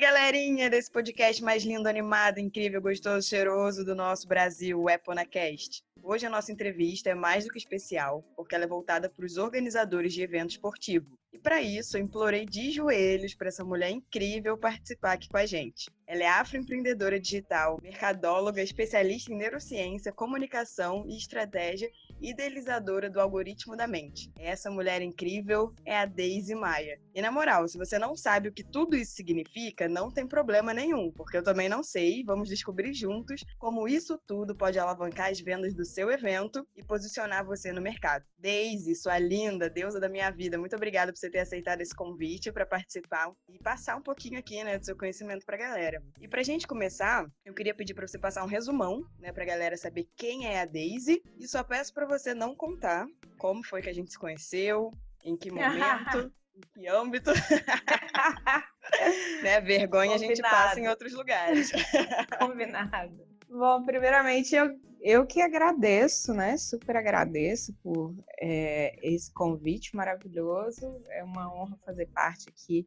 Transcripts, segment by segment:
galerinha desse podcast mais lindo, animado, incrível, gostoso, cheiroso do nosso Brasil, o EponaCast. Hoje a nossa entrevista é mais do que especial, porque ela é voltada para os organizadores de evento esportivo. E para isso, eu implorei de joelhos para essa mulher incrível participar aqui com a gente. Ela é afroempreendedora digital, mercadóloga, especialista em neurociência, comunicação e estratégia idealizadora do algoritmo da mente. Essa mulher incrível é a Daisy Maia. E na moral, se você não sabe o que tudo isso significa, não tem problema nenhum, porque eu também não sei. Vamos descobrir juntos como isso tudo pode alavancar as vendas do seu evento e posicionar você no mercado. Daisy, sua linda, deusa da minha vida, muito obrigada por você ter aceitado esse convite para participar e passar um pouquinho aqui, né, do seu conhecimento para a galera. E para a gente começar, eu queria pedir para você passar um resumão, né, para a galera saber quem é a Daisy e só peço para você não contar como foi que a gente se conheceu, em que momento, em que âmbito. né? Vergonha Combinado. a gente passa em outros lugares. Combinado. Bom, primeiramente eu, eu que agradeço, né? Super agradeço por é, esse convite maravilhoso. É uma honra fazer parte aqui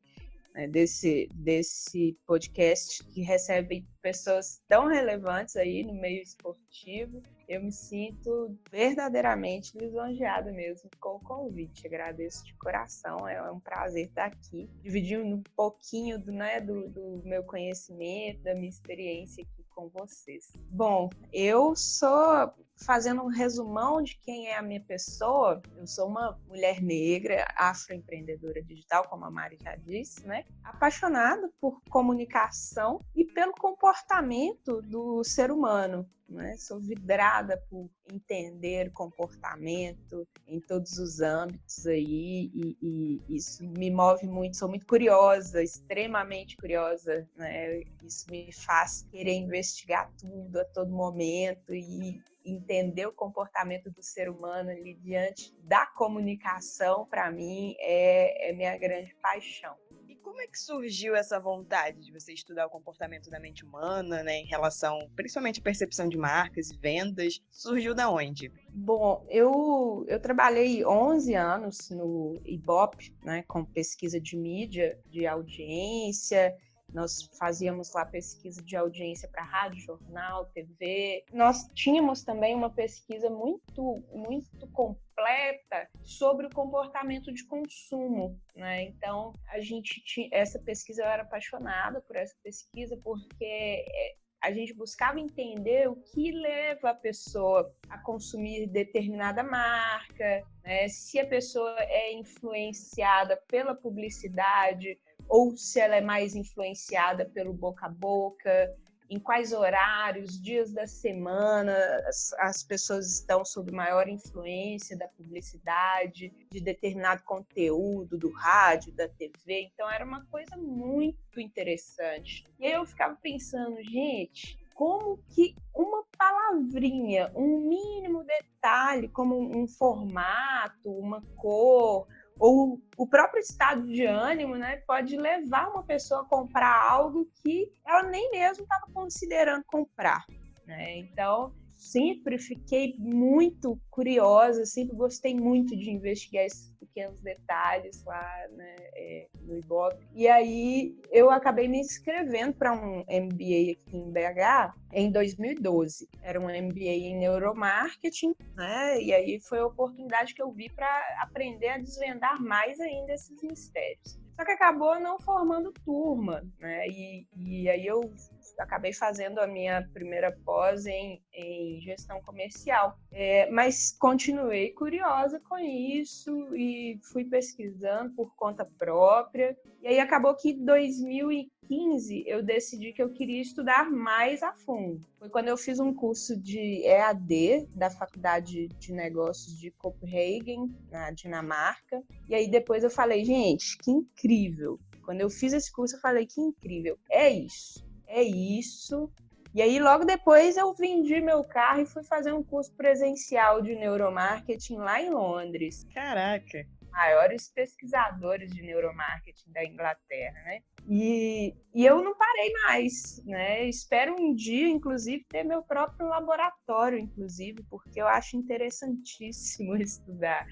né, desse, desse podcast que recebe pessoas tão relevantes aí no meio esportivo. Eu me sinto verdadeiramente lisonjeada mesmo com o convite. Agradeço de coração, é um prazer estar aqui, dividindo um pouquinho do, né, do, do meu conhecimento, da minha experiência aqui com vocês. Bom, eu sou fazendo um resumão de quem é a minha pessoa, eu sou uma mulher negra, afroempreendedora digital, como a Mari já disse, né? Apaixonada por comunicação e pelo comportamento do ser humano. Né? Sou vidrada por entender comportamento em todos os âmbitos aí e, e, isso me move muito. Sou muito curiosa, extremamente curiosa. Né? Isso me faz querer investigar tudo a todo momento e entender o comportamento do ser humano ali diante da comunicação, para mim, é, é minha grande paixão. Como é que surgiu essa vontade de você estudar o comportamento da mente humana, né, em relação, principalmente à percepção de marcas e vendas? Surgiu da onde? Bom, eu, eu trabalhei 11 anos no Ibope, né, com pesquisa de mídia, de audiência, nós fazíamos lá pesquisa de audiência para rádio, jornal, TV. Nós tínhamos também uma pesquisa muito, muito completa sobre o comportamento de consumo, né? Então, a gente tinha essa pesquisa eu era apaixonada por essa pesquisa porque é, a gente buscava entender o que leva a pessoa a consumir determinada marca, né? se a pessoa é influenciada pela publicidade ou se ela é mais influenciada pelo boca a boca, em quais horários, dias da semana as, as, pessoas estão sob maior influência da publicidade, de determinado conteúdo, do rádio, da TV. Então era uma coisa muito interessante. E aí eu ficava pensando, gente, como que uma palavrinha, um mínimo detalhe, como um formato, uma cor, ou o próprio estado de ânimo, né, pode levar uma pessoa a comprar algo que ela nem mesmo estava considerando comprar. Né? Então, sempre fiquei muito curiosa, sempre gostei muito de investigar esses pequenos detalhes lá né, é, no Ibope. E aí eu acabei me inscrevendo para um MBA aqui em BH em 2012. Era um MBA em neuromarketing, né? E aí foi a oportunidade que eu vi para aprender a desvendar mais ainda esses mistérios. Só que acabou não formando turma, né? E, e aí eu acabei fazendo a minha primeira pós em, em gestão comercial. É, mas continuei curiosa com isso e fui pesquisando por conta própria. E aí acabou que em 2015 eu decidi que eu queria estudar mais a fundo. Foi quando eu fiz um curso de EAD da Faculdade de Negócios de Copenhagen, na Dinamarca. E aí depois eu falei, gente, que incrível. Quando eu fiz esse curso, eu falei que incrível. É isso é isso. E aí, logo depois, eu vendi meu carro e fui fazer um curso presencial de neuromarketing lá em Londres. Caraca! Maiores pesquisadores de neuromarketing da Inglaterra, né? E, e eu não parei mais, né? Espero um dia, inclusive, ter meu próprio laboratório, inclusive, porque eu acho interessantíssimo estudar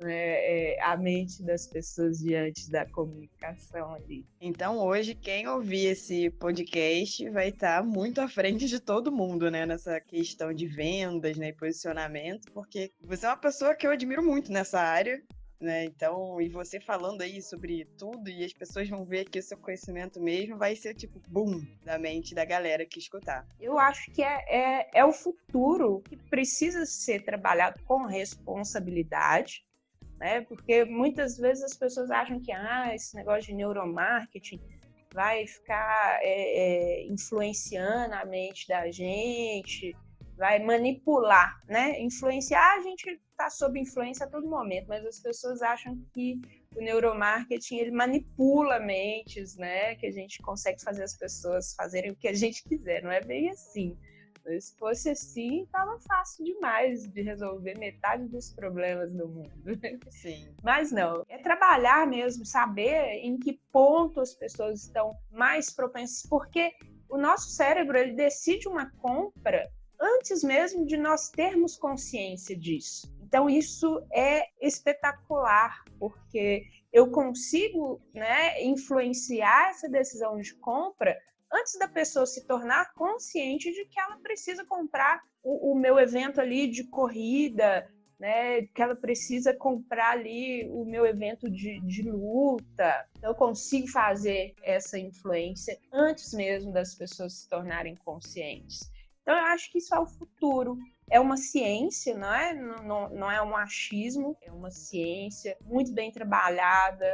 né, é, a mente das pessoas diante da comunicação ali. Então, hoje, quem ouvir esse podcast vai estar muito à frente de todo mundo, né, nessa questão de vendas, né, e posicionamento, porque você é uma pessoa que eu admiro muito nessa área, né? Então, e você falando aí sobre tudo, e as pessoas vão ver que o seu conhecimento mesmo vai ser tipo boom da mente da galera que escutar. Eu acho que é, é, é o futuro que precisa ser trabalhado com responsabilidade, né? Porque muitas vezes as pessoas acham que ah, esse negócio de neuromarketing vai ficar é, é, influenciando a mente da gente, vai manipular, né? Influenciar, a gente está sob influência a todo momento, mas as pessoas acham que o neuromarketing ele manipula mentes, né? Que a gente consegue fazer as pessoas fazerem o que a gente quiser, não é bem assim. Se fosse assim, estava fácil demais de resolver metade dos problemas do mundo. Sim. Mas não, é trabalhar mesmo, saber em que ponto as pessoas estão mais propensas, porque o nosso cérebro ele decide uma compra antes mesmo de nós termos consciência disso. Então, isso é espetacular, porque eu consigo né, influenciar essa decisão de compra antes da pessoa se tornar consciente de que ela precisa comprar o, o meu evento ali de corrida, né, que ela precisa comprar ali o meu evento de, de luta. Então, eu consigo fazer essa influência antes mesmo das pessoas se tornarem conscientes. Então, eu acho que isso é o futuro. É uma ciência, não é? Não, não, é um achismo, é uma ciência muito bem trabalhada.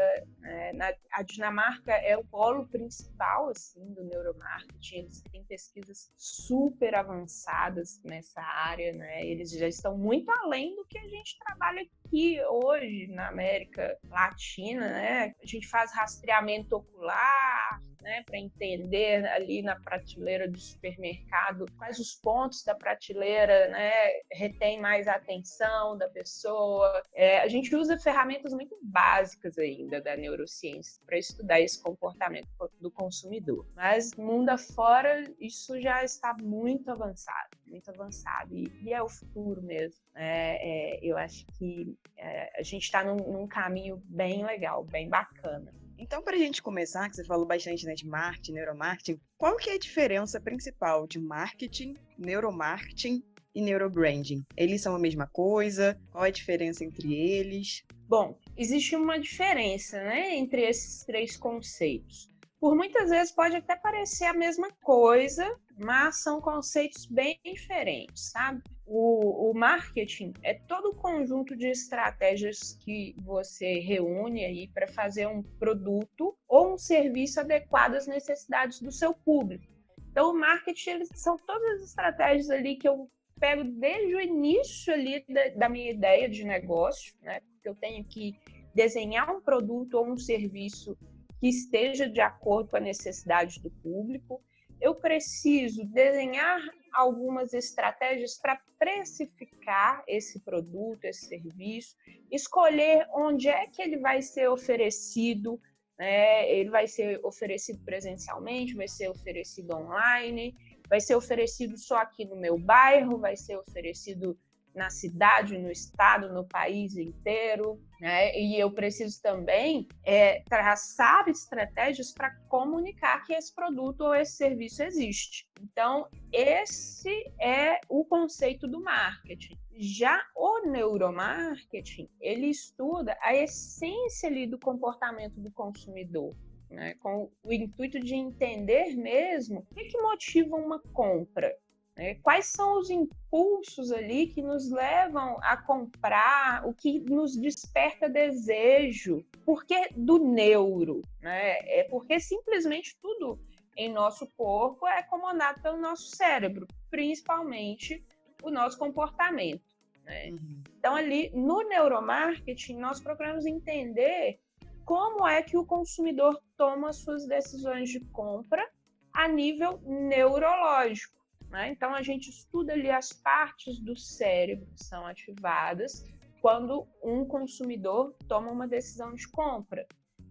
É, na, a Dinamarca é o polo principal assim, do neuromarketing. Eles têm pesquisas super avançadas nessa área, né? Eles já estão muito além do que a gente trabalha aqui hoje na América Latina, né? A gente faz rastreamento ocular, né, para entender ali na prateleira do supermercado quais os pontos da prateleira né, retém mais a atenção da pessoa. É, a gente usa ferramentas muito básicas ainda da neurociência para estudar esse comportamento do consumidor. Mas mundo afora, isso já está muito avançado, muito avançado. E, e é o futuro mesmo. É, é, eu acho que é, a gente está num, num caminho bem legal, bem bacana. Então, para a gente começar, que você falou bastante né, de marketing, neuromarketing, qual que é a diferença principal de marketing, neuromarketing e neurobranding? Eles são a mesma coisa? Qual é a diferença entre eles? Bom, existe uma diferença né, entre esses três conceitos. Por muitas vezes pode até parecer a mesma coisa, mas são conceitos bem diferentes, sabe? O, o, marketing é todo o conjunto de estratégias que você reúne aí para fazer um produto ou um serviço adequado às necessidades do seu público. Então, o marketing eles são todas as estratégias ali que eu pego desde o início ali da, da minha ideia de negócio, né? Porque eu tenho que desenhar um produto ou um serviço que esteja de acordo com a necessidade do público eu preciso desenhar algumas estratégias para precificar esse produto, esse serviço, escolher onde é que ele vai ser oferecido. Né? Ele vai ser oferecido presencialmente, vai ser oferecido online, vai ser oferecido só aqui no meu bairro, vai ser oferecido na cidade, no estado, no país inteiro, né? E eu preciso também é, traçar estratégias para comunicar que esse produto ou esse serviço existe. Então, esse é o conceito do marketing. Já o neuromarketing, ele estuda a essência ali do comportamento do consumidor. Né, com o intuito de entender mesmo o que, que motiva uma compra, né? Quais são os impulsos ali que nos levam a comprar, o que nos desperta desejo? Por que do neuro? Né? É porque simplesmente tudo em nosso corpo é comandado pelo nosso cérebro, principalmente o nosso comportamento. Né? Uhum. Então, ali no neuromarketing, nós procuramos entender como é que o consumidor toma suas decisões de compra a nível neurológico. Né? Então, a gente estuda ali as partes do cérebro que são ativadas quando um consumidor toma uma decisão de compra.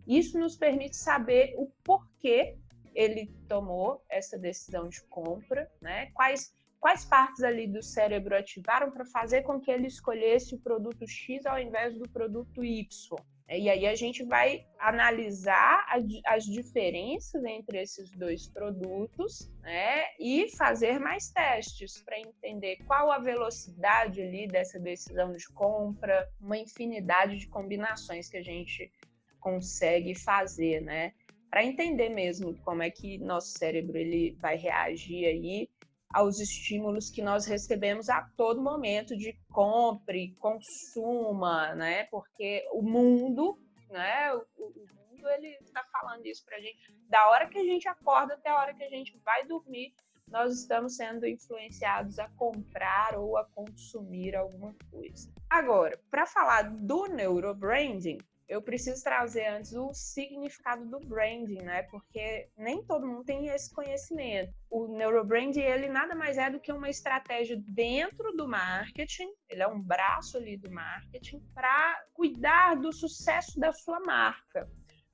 Isso nos permite saber o porquê ele tomou essa decisão de compra, né? quais quais partes ali do cérebro ativaram para fazer com que ele escolhesse o produto X ao invés do produto Y. E aí a gente vai analisar as diferenças entre esses dois produtos né, e fazer mais testes para entender qual a velocidade ali dessa decisão de compra, uma infinidade de combinações que a gente consegue fazer, né? Para entender mesmo como é que nosso cérebro ele vai reagir aí aos estímulos que nós recebemos a todo momento de compre, consuma, né? Porque o mundo, né? O, o mundo ele está falando isso para gente. Da hora que a gente acorda até a hora que a gente vai dormir, nós estamos sendo influenciados a comprar ou a consumir alguma coisa. Agora, para falar do neurobranding, eu preciso trazer antes o significado do branding, né? Porque nem todo mundo tem esse conhecimento. O neurobranding, ele nada mais é do que uma estratégia dentro do marketing, ele é um braço ali do marketing para cuidar do sucesso da sua marca.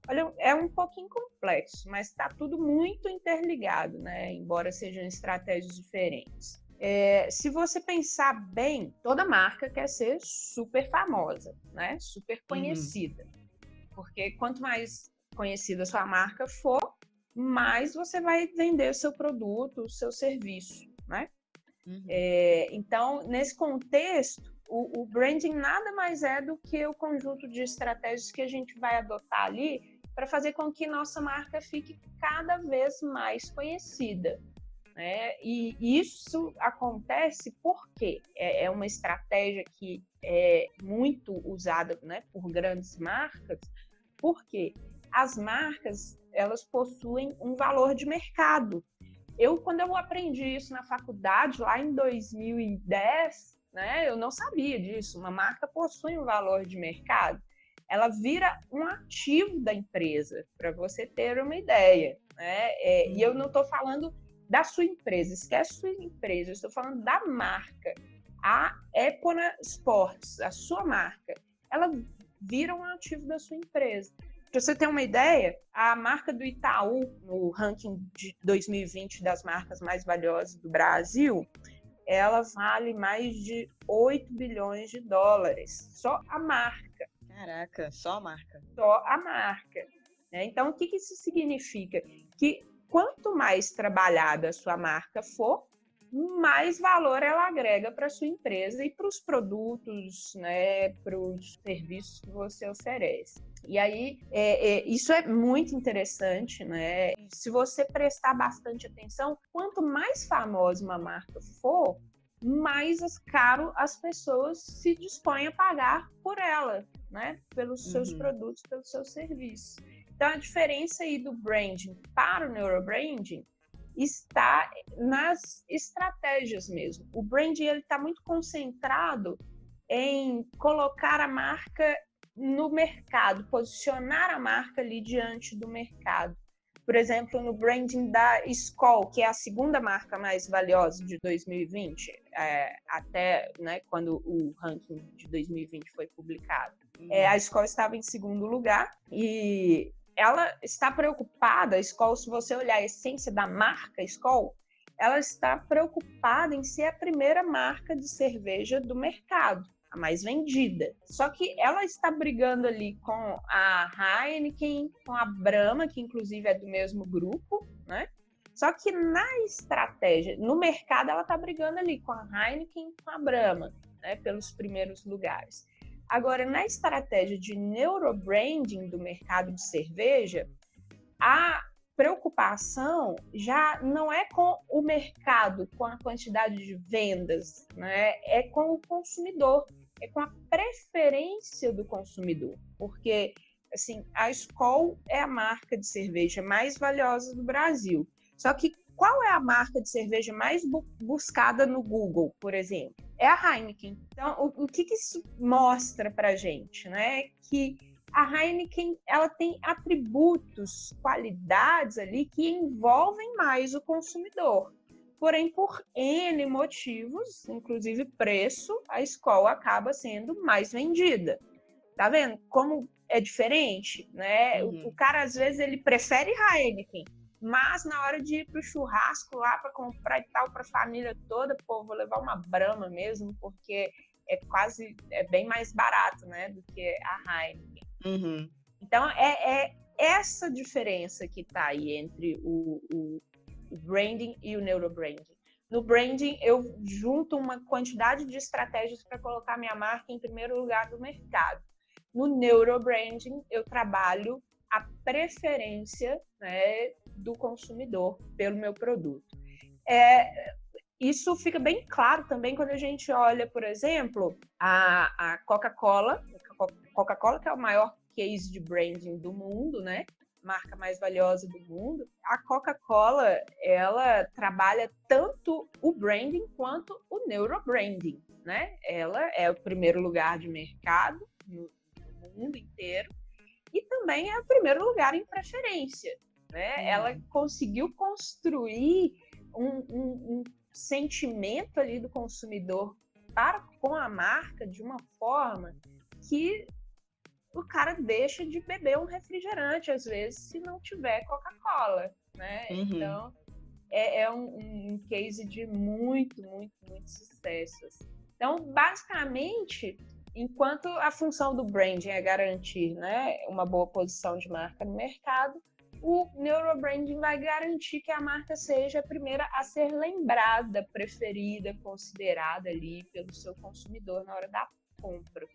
Olha, é um pouquinho complexo, mas está tudo muito interligado, né? Embora sejam estratégias diferentes. É, se você pensar bem, toda marca quer ser super famosa, né? Super uhum. conhecida. Uhum. Porque quanto mais conhecida sua marca for, mais você vai vender o seu produto, o seu serviço, né? Uhum. É, então, nesse contexto, o, o, branding nada mais é do que o conjunto de estratégias que a gente vai adotar ali para fazer com que nossa marca fique cada vez mais conhecida. Né? E isso acontece porque é, é uma estratégia que é muito usada né, por grandes marcas, porque as marcas elas possuem um valor de mercado. Eu, quando eu aprendi isso na faculdade, lá em 2010, né, eu não sabia disso. Uma marca possui um valor de mercado. Ela vira um ativo da empresa, para você ter uma ideia. Né? É, e eu não estou falando da sua empresa, esquece sua empresa, eu estou falando da marca. A Epona Sports, a sua marca, ela vira um ativo da sua empresa. Para você ter uma ideia, a marca do Itaú, no ranking de 2020 das marcas mais valiosas do Brasil, ela vale mais de 8 bilhões de dólares. Só a marca. Caraca, só a marca. Só a marca. Né? Então, o que, que isso significa? Que quanto mais trabalhada a sua marca for, mais valor ela agrega para sua empresa e para os produtos, né, para os serviços que você oferece. E aí, é, é, isso é muito interessante, né? Se você prestar bastante atenção, quanto mais famosa uma marca for, mais caro as pessoas se dispõem a pagar por ela, né? Pelos seus uhum. produtos, pelos seus serviços. Então, a diferença aí do branding para o neurobranding está nas estratégias mesmo. O branding ele está muito concentrado em colocar a marca no mercado, posicionar a marca ali diante do mercado. Por exemplo, no branding da Skoll, que é a segunda marca mais valiosa de 2020, é, até né, quando o ranking de 2020 foi publicado. É, a Skoll estava em segundo lugar e ela está preocupada, a Skoll, se você olhar a essência da marca Skoll, ela está preocupada em ser a primeira marca de cerveja do mercado, a mais vendida. Só que ela está brigando ali com a Heineken, com a Brahma, que inclusive é do mesmo grupo, né? Só que na estratégia, no mercado, ela está brigando ali com a Heineken com a Brahma, né? Pelos primeiros lugares. Agora, na estratégia de neurobranding do mercado de cerveja, a preocupação já não é com o mercado, com a quantidade de vendas, né? é com o consumidor, é com a preferência do consumidor. Porque, assim, a Skol é a marca de cerveja mais valiosa do Brasil. Só que qual é a marca de cerveja mais bu buscada no Google, por exemplo? É a Heineken. Então, o, o que, que isso mostra para gente, né? Que a Heineken ela tem atributos, qualidades ali que envolvem mais o consumidor. Porém, por N motivos, inclusive preço, a escola acaba sendo mais vendida. Tá vendo como é diferente, né? Uhum. O, o, cara às vezes ele prefere Heineken, Mas na hora de ir pro churrasco lá para comprar e tal para a família toda, pô, vou levar uma Brahma mesmo, porque é quase é bem mais barato, né, do que a Heineken. Uhum. Então é, é, essa diferença que está aí entre o, o, o branding e o neurobranding. No branding, eu junto uma quantidade de estratégias para colocar minha marca em primeiro lugar do mercado. No neurobranding, eu trabalho a preferência né, do consumidor pelo meu produto. É, isso fica bem claro também quando a gente olha, por exemplo, a, a Coca-Cola, Coca-Cola que é o maior case de branding do mundo, né? Marca mais valiosa do mundo. A Coca-Cola, ela trabalha tanto o branding quanto o neurobranding, né? Ela é o primeiro lugar de mercado no, no mundo inteiro e também é o primeiro lugar em preferência, né? Hum. Ela conseguiu construir um, um, um sentimento ali do consumidor para com a marca de uma forma que o cara deixa de beber um refrigerante, às vezes, se não tiver Coca-Cola, né? Uhum. Então, é, é um, um, case de muito, muito, muito sucesso. Assim. Então, basicamente, enquanto a função do branding é garantir né, uma boa posição de marca no mercado, o neurobranding vai garantir que a marca seja a primeira a ser lembrada, preferida, considerada ali pelo seu consumidor na hora da compra.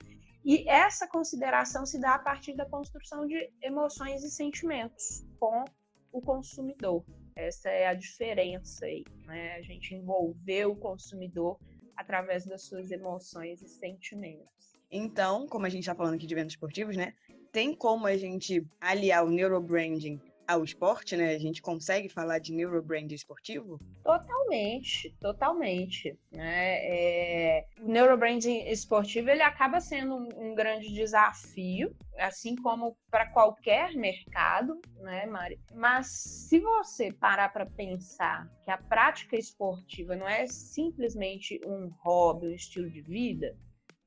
E essa consideração se dá a partir da construção de emoções e sentimentos com o consumidor. Essa é a diferença aí, né? A gente envolver o consumidor através das suas emoções e sentimentos. Então, como a gente está falando aqui de eventos esportivos, né? Tem como a gente aliar o neurobranding ao esporte, né? A gente consegue falar de neurobranding esportivo? Totalmente, totalmente. Né? É... O neurobranding esportivo ele acaba sendo um, um grande desafio, assim como para qualquer mercado, né, Mari? Mas se você parar para pensar que a prática esportiva não é simplesmente um hobby, um estilo de vida,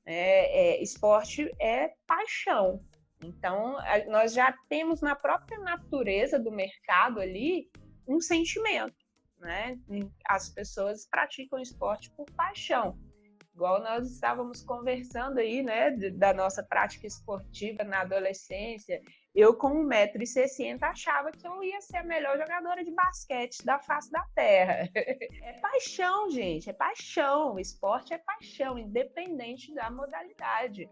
é, é, esporte é paixão, então, nós já temos na própria natureza do mercado ali um sentimento, né? As pessoas praticam esporte por paixão. Igual nós estávamos conversando aí, né, da nossa prática esportiva na adolescência. Eu, com 1,60m, achava que eu ia ser a melhor jogadora de basquete da face da terra. É paixão, gente, é paixão. O esporte é paixão, independente da modalidade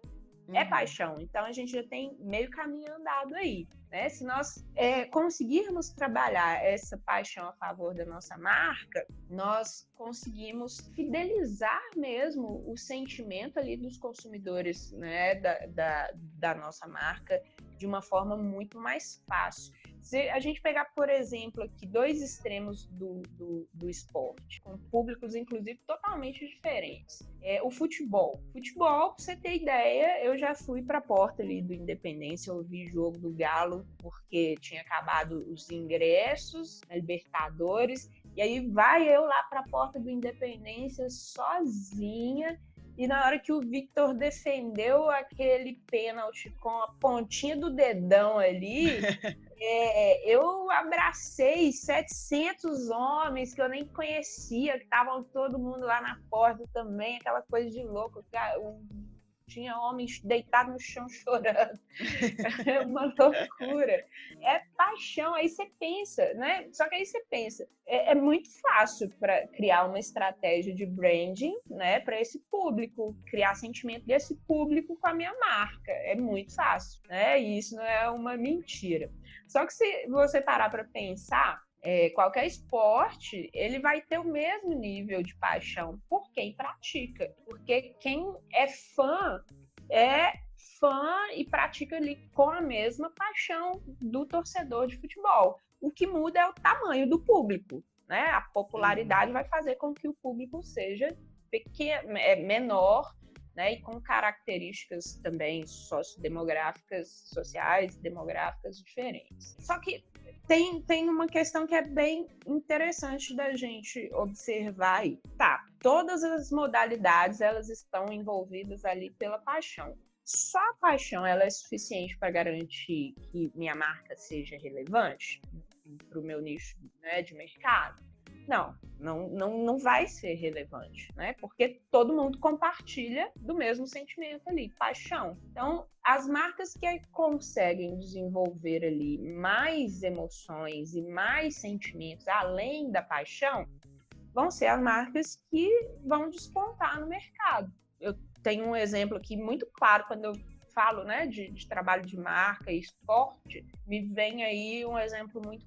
é uhum. paixão. Então a gente já tem meio caminho andado aí. Né? Se nós é, conseguirmos trabalhar essa paixão a favor da nossa marca, nós conseguimos fidelizar mesmo o sentimento ali dos consumidores né, da, da, da nossa marca de uma forma muito mais fácil. Se a gente pegar, por exemplo, aqui dois extremos do, do, do esporte, com públicos, inclusive, totalmente diferentes. É, o futebol. Futebol, pra você ter ideia, eu já fui para a porta ali do Independência, eu vi jogo do Galo, porque tinha acabado os ingressos na Libertadores, e aí vai eu lá para a porta do Independência sozinha e na hora que o Victor defendeu aquele pênalti com a pontinha do dedão ali, é, eu abracei 700 homens que eu nem conhecia, que estavam todo mundo lá na porta também, aquela coisa de louco. Um tinha homens deitados no chão chorando. É uma loucura. É paixão. Aí você pensa, né? Só que aí você pensa, é, é muito fácil para criar uma estratégia de branding, né? Para esse público, criar sentimento desse público com a minha marca. É muito fácil, né? E isso não é uma mentira. Só que se você parar para pensar, é, qualquer esporte, ele vai ter o mesmo nível de paixão por quem pratica. Porque quem é fã é fã e pratica ali com a mesma paixão do torcedor de futebol. O que muda é o tamanho do público. Né? A popularidade uhum. vai fazer com que o público seja pequeno, é, menor né, e com características também sociodemográficas, sociais, demográficas diferentes. Só que tem, tem uma questão que é bem interessante da gente observar aí. Tá, todas as modalidades elas estão envolvidas ali pela paixão. Só a paixão ela é suficiente para garantir que minha marca seja relevante? para o meu nicho né, de mercado? Não, não, não, não vai ser relevante, né? Porque todo mundo compartilha do mesmo sentimento ali, paixão. Então, as marcas que conseguem desenvolver ali mais emoções e mais sentimentos além da paixão, vão ser as marcas que vão despontar no mercado. Eu tenho um exemplo aqui muito claro quando eu falo né, de, de, trabalho de marca e esporte, me vem aí um exemplo muito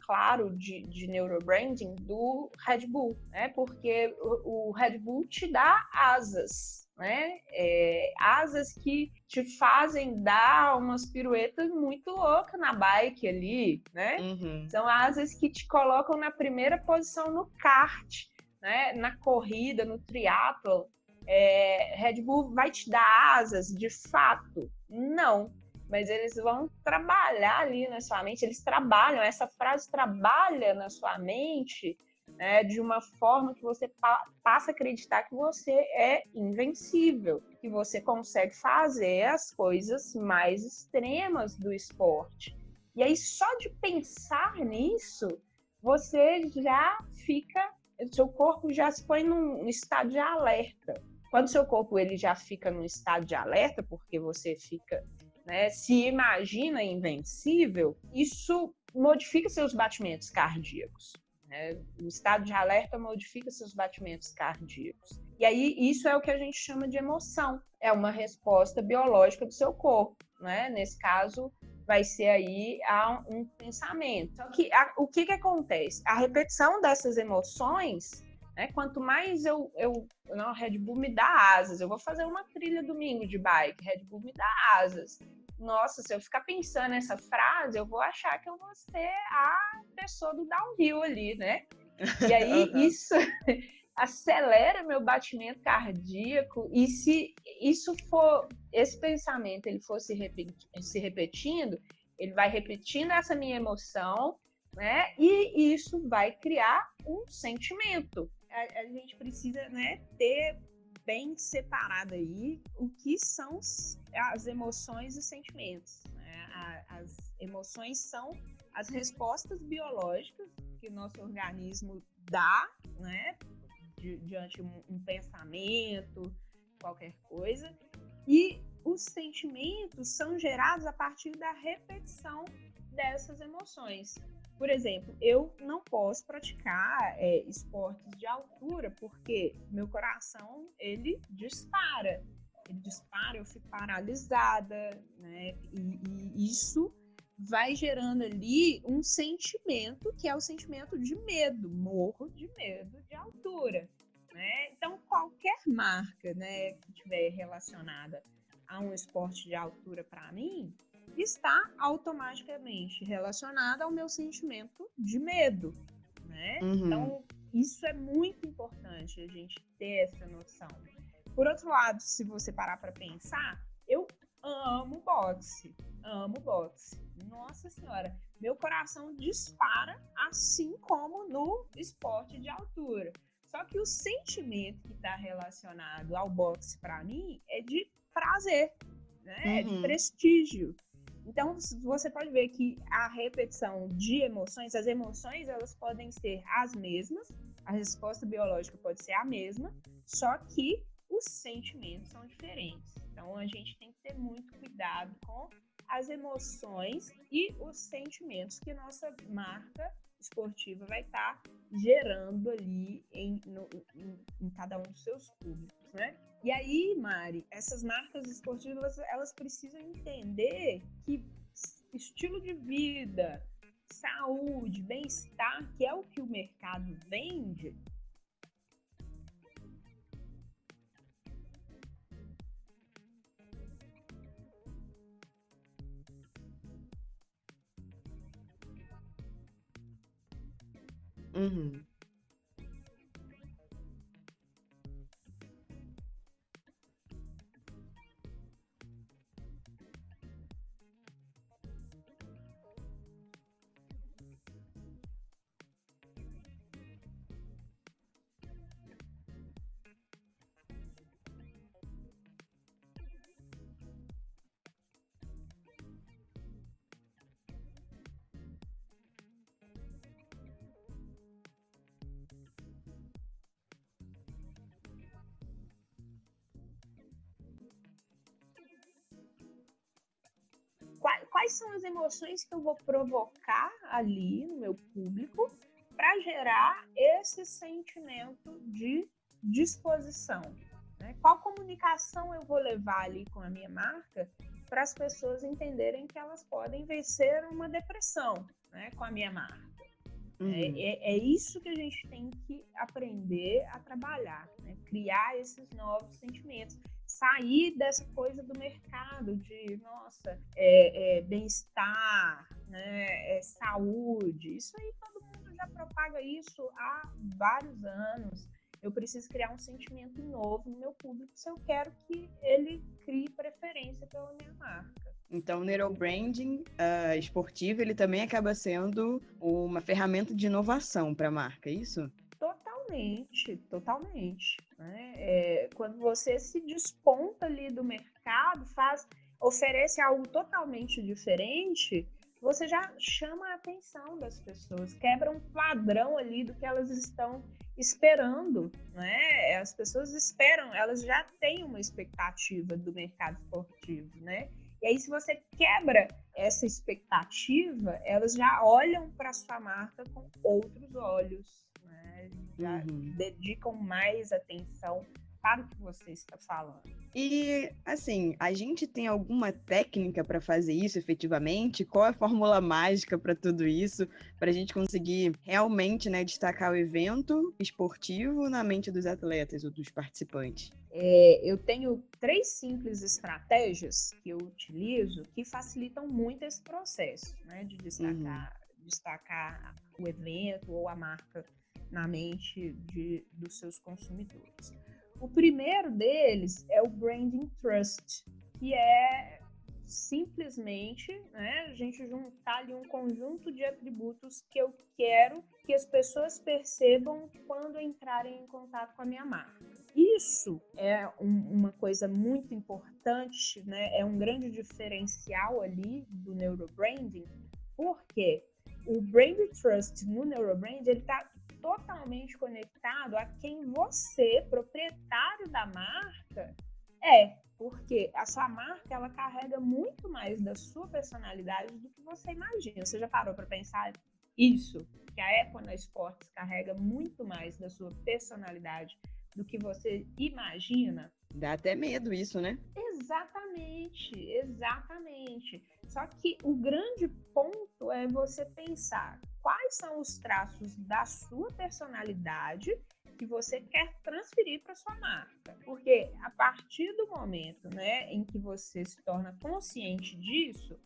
claro de, de neurobranding do Red Bull, né? Porque o, o Red Bull te dá asas, né? É, asas que te fazem dar umas piruetas muito loucas na bike ali, né? Uhum. São asas que te colocam na primeira posição no kart, né? Na corrida, no triatlo é, Red Bull vai te dar asas de fato? Não. Mas eles vão trabalhar ali na sua mente, eles trabalham, essa frase trabalha na sua mente né, de uma forma que você pa passa a acreditar que você é invencível, que você consegue fazer as coisas mais extremas do esporte. E aí, só de pensar nisso, você já fica, seu corpo já se põe num estado de alerta. Quando seu corpo ele já fica num estado de alerta, porque você fica, né, se imagina invencível, isso modifica seus batimentos cardíacos. Né? O estado de alerta modifica seus batimentos cardíacos. E aí, isso é o que a gente chama de emoção. É uma resposta biológica do seu corpo. Né? Nesse caso, vai ser aí um pensamento. Só que a, o que, que acontece? A repetição dessas emoções né? Quanto mais eu, eu. Não, Red Bull me dá asas. Eu vou fazer uma trilha domingo de bike. Red Bull me dá asas. Nossa, se eu ficar pensando nessa frase, eu vou achar que eu vou ser a pessoa do downhill ali, né? E aí uhum. isso acelera meu batimento cardíaco. E se isso for, esse pensamento ele for se, repeti se repetindo, ele vai repetindo essa minha emoção, né? E isso vai criar um sentimento a, a gente precisa né, ter bem separado aí o que são as emoções e os sentimentos. Né? A, as emoções são as respostas biológicas que o nosso organismo dá, né, diante de um, um pensamento, qualquer coisa, e os sentimentos são gerados a partir da repetição dessas emoções. Por exemplo, eu não posso praticar é, esportes de altura porque meu coração ele dispara, ele dispara, eu fico paralisada, né? E, e isso vai gerando ali um sentimento que é o sentimento de medo, morro de medo de altura, né? Então qualquer marca, né, que tiver relacionada a um esporte de altura para mim, está automaticamente relacionada ao meu sentimento de medo, né? Uhum. Então, isso é muito importante a gente ter essa noção. Por outro lado, se você parar para pensar, eu amo boxe, amo boxe. Nossa senhora, meu coração dispara assim como no esporte de altura. Só que o sentimento que está relacionado ao boxe para mim é de prazer, né? Uhum. É de uhum. prestígio. Então, você pode ver que a repetição de emoções, as emoções, elas podem ser as mesmas, a resposta biológica pode ser a mesma, só que os sentimentos são diferentes. Então, a gente tem que ter muito cuidado com as emoções e os sentimentos que nossa marca esportiva vai estar tá gerando ali em, no, em, em cada um dos seus públicos, né? E aí, Mari, essas marcas esportivas, elas precisam entender que estilo de vida, saúde, bem-estar, que é o que o mercado vende, Uhum. Emoções que eu vou provocar ali no meu público para gerar esse sentimento de disposição. Né? Qual comunicação eu vou levar ali com a minha marca para as pessoas entenderem que elas podem vencer uma depressão né, com a minha marca? É, uhum. É, é, isso que a gente tem que aprender a trabalhar, né? criar esses novos sentimentos, sair dessa coisa do mercado de, nossa, é, é bem-estar, né? É saúde. Isso aí todo mundo já propaga isso há vários anos. Eu preciso criar um sentimento novo no meu público se eu quero que ele crie preferência pela minha marca. Então, o neurobranding uh, esportivo, ele também acaba sendo uma ferramenta de inovação para a marca, é isso? Totalmente, totalmente. Né? É, quando você se desponta ali do mercado, faz, oferece algo totalmente diferente, você já chama a atenção das pessoas, quebra um padrão ali do que elas estão esperando, né? As pessoas esperam, elas já têm uma expectativa do mercado esportivo, né? E aí, se você quebra essa expectativa, elas já olham para sua marca com outros olhos, né? Já uhum. dedicam mais atenção para o que você está falando. E, assim, a gente tem alguma técnica para fazer isso efetivamente? Qual é a fórmula mágica para tudo isso? Para a gente conseguir realmente né, destacar o evento esportivo na mente dos atletas ou dos participantes? É, eu tenho três simples estratégias que eu utilizo que facilitam muito esse processo né, de destacar, uhum. destacar o evento ou a marca na mente de, dos seus consumidores. O primeiro deles é o branding trust, que é simplesmente né, a gente juntar ali um conjunto de atributos que eu quero que as pessoas percebam quando entrarem em contato com a minha marca. Isso é um, uma coisa muito importante, né? é um grande diferencial ali do neurobranding, porque o brand trust no neurobrand ele está totalmente conectado a quem você, proprietário da marca, é. Porque a sua marca, ela carrega muito mais da sua personalidade do que você imagina. Você já parou para pensar isso? Que a Epona Sports carrega muito mais da sua personalidade do que você imagina? Dá até medo isso, né? Exatamente, exatamente. Só que o grande ponto é você pensar quais são os traços da sua personalidade que você quer transferir para sua marca. Porque a partir do momento, né, em que você se torna consciente disso,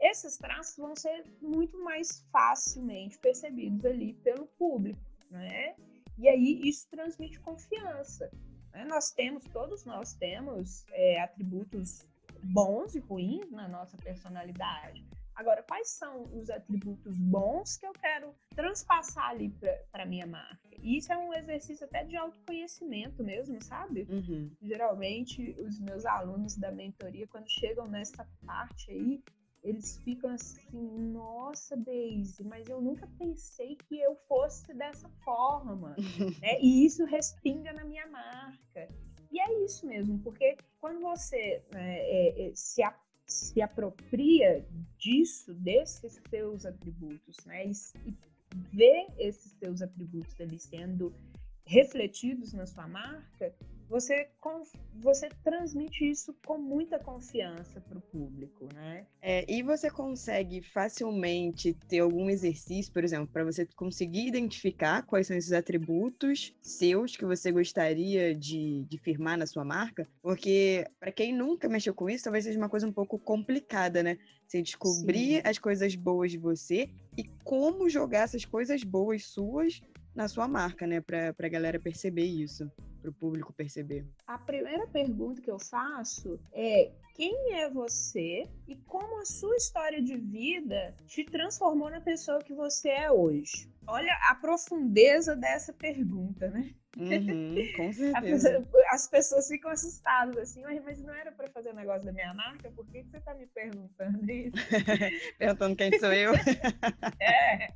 esses traços vão ser muito mais facilmente percebidos ali pelo público, né? E aí isso transmite confiança. Né? Nós temos, todos nós temos é, atributos bons e ruins na nossa personalidade. Agora, quais são os atributos bons que eu quero transpassar ali para minha marca? E isso é um exercício até de autoconhecimento mesmo, sabe? Uhum. Geralmente, os meus alunos da mentoria, quando chegam nessa parte aí, eles ficam assim, nossa, Daisy, mas eu nunca pensei que eu fosse dessa forma. né? E isso respinga na minha marca. E é isso mesmo, porque quando você né, é, é, se se apropria disso, desses seus atributos, né? E, e vê esses seus atributos ali sendo refletidos na sua marca, você, você transmite isso com muita confiança para o público, né? É, e você consegue facilmente ter algum exercício, por exemplo, para você conseguir identificar quais são esses atributos seus que você gostaria de, de firmar na sua marca? Porque, para quem nunca mexeu com isso, talvez seja uma coisa um pouco complicada, né? Você descobrir Sim. as coisas boas de você e como jogar essas coisas boas suas na sua marca, né? Para a galera perceber isso, para o público perceber. A primeira pergunta que eu faço é quem é você e como a sua história de vida te transformou na pessoa que você é hoje. Olha a profundeza dessa pergunta, né? Uhum, com certeza. As pessoas ficam assustadas assim, mas não era para fazer o um negócio da minha marca? Por que, que você está me perguntando isso? Perguntando quem sou eu. é.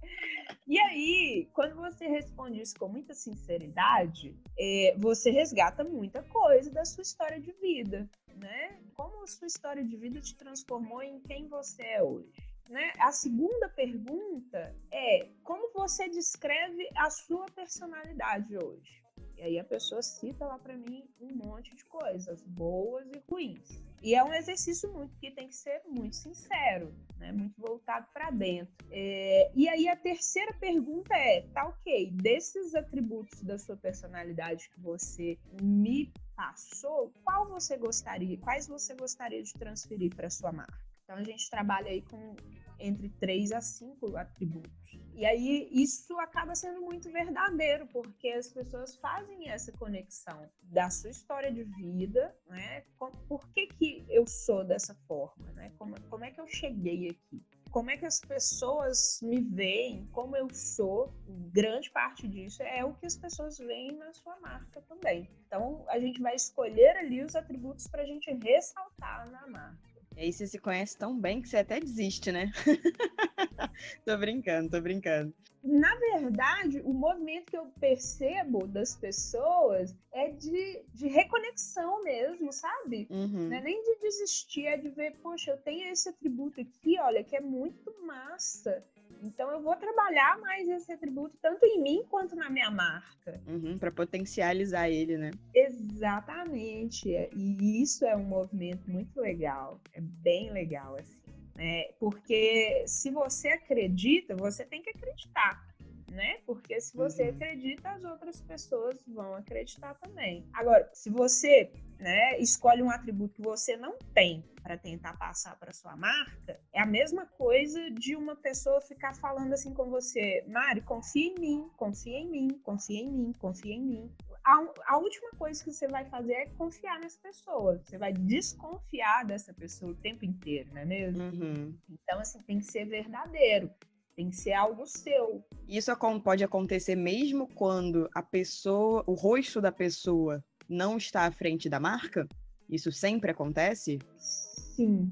E aí, quando você responde isso com muita sinceridade, é, você resgata muita coisa da sua história de vida. né? Como a sua história de vida te transformou em quem você é hoje? Né? A segunda pergunta é como você descreve a sua personalidade hoje? E aí a pessoa cita lá para mim um monte de coisas, boas e ruins. E é um exercício muito que tem que ser muito sincero, né? muito voltado para dentro. É, e aí a terceira pergunta é, tá ok, desses atributos da sua personalidade que você me passou, qual você gostaria, quais você gostaria de transferir para sua marca? Então a gente trabalha aí com entre três a cinco atributos. E aí isso acaba sendo muito verdadeiro, porque as pessoas fazem essa conexão da sua história de vida, né? Por que, que eu sou dessa forma, né? Como, como é que eu cheguei aqui? Como é que as pessoas me veem, como eu sou, grande parte disso é o que as pessoas veem na sua marca também. Então, a gente vai escolher ali os atributos para a gente ressaltar na marca. E aí você se conhece tão bem que você até desiste, né? tô brincando, tô brincando. Na verdade, o movimento que eu percebo das pessoas é de, de reconexão mesmo, sabe? Uhum. Não é nem de desistir, é de ver, poxa, eu tenho esse atributo aqui, olha, que é muito massa. Então eu vou trabalhar mais esse atributo tanto em mim quanto na minha marca. Uhum, para potencializar ele, né? Exatamente. E isso é um movimento muito legal. É bem legal, assim. Né? Porque se você acredita, você tem que acreditar. Né? Porque se você uhum. acredita, as outras pessoas vão acreditar também. Agora, se você né, escolhe um atributo que você não tem para tentar passar para sua marca, é a mesma coisa de uma pessoa ficar falando assim com você, Mari, confia em mim, confia em mim, confia em mim, confia em mim. A, a última coisa que você vai fazer é confiar nessa pessoa. Você vai desconfiar dessa pessoa o tempo inteiro, não é mesmo? Uhum. Então, assim, tem que ser verdadeiro. Tem que ser algo seu. Isso pode acontecer mesmo quando a pessoa, o rosto da pessoa não está à frente da marca? Isso sempre acontece? Sim,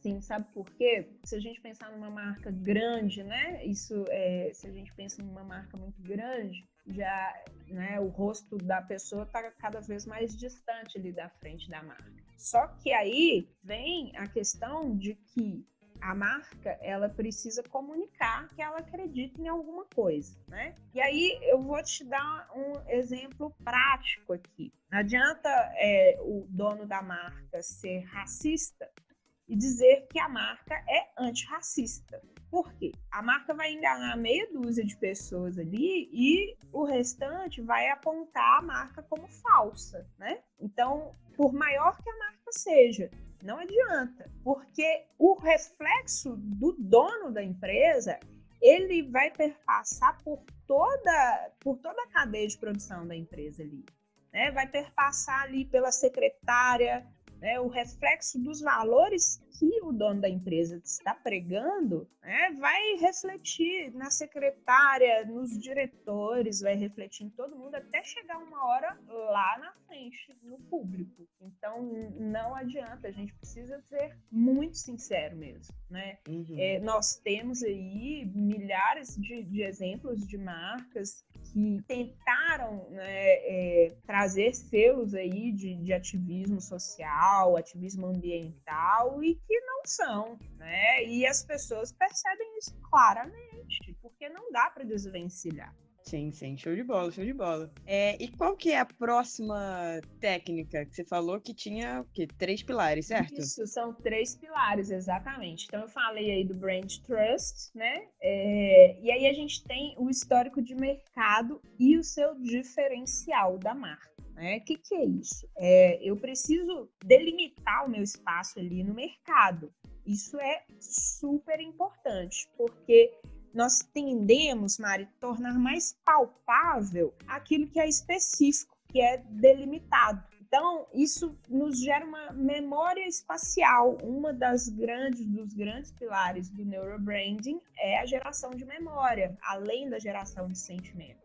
sim. Sabe por quê? Se a gente pensar numa marca grande, né? Isso é, se a gente pensa numa marca muito grande, já, né, o rosto da pessoa está cada vez mais distante ali da frente da marca. Só que aí vem a questão de que a marca ela precisa comunicar que ela acredita em alguma coisa, né? E aí eu vou te dar um exemplo prático aqui. Não adianta é, o dono da marca ser racista e dizer que a marca é antirracista. Por quê? A marca vai enganar meia dúzia de pessoas ali e o restante vai apontar a marca como falsa, né? Então, por maior que a marca seja, não adianta, porque o reflexo do dono da empresa ele vai perpassar por toda, por toda a cadeia de produção da empresa ali. Né? Vai perpassar ali pela secretária, né, o reflexo dos valores que o dono da empresa está pregando né, vai refletir na secretária, nos diretores, vai refletir em todo mundo até chegar uma hora lá na frente, no público. Então, não adianta, a gente precisa ser muito sincero mesmo. Né? Uhum. É, nós temos aí milhares de, de exemplos de marcas que tentaram né, é, trazer selos aí de, de, ativismo social, ativismo ambiental e que não são, né? E as pessoas percebem isso claramente, porque não dá para desvencilhar. Sim, sim, show de bola, show de bola. É, e qual que é a próxima técnica que você falou que tinha o quê? três pilares, certo? Isso, são três pilares, exatamente. Então eu falei aí do brand trust, né? É, e aí a gente tem o histórico de mercado e o seu diferencial da marca. O né? que, que é isso? É, eu preciso delimitar o meu espaço ali no mercado. Isso é super importante, porque nós tendemos, Mari, tornar mais palpável aquilo que é específico, que é delimitado. Então, isso nos gera uma memória espacial. Uma das grandes dos grandes pilares do neurobranding é a geração de memória, além da geração de sentimento?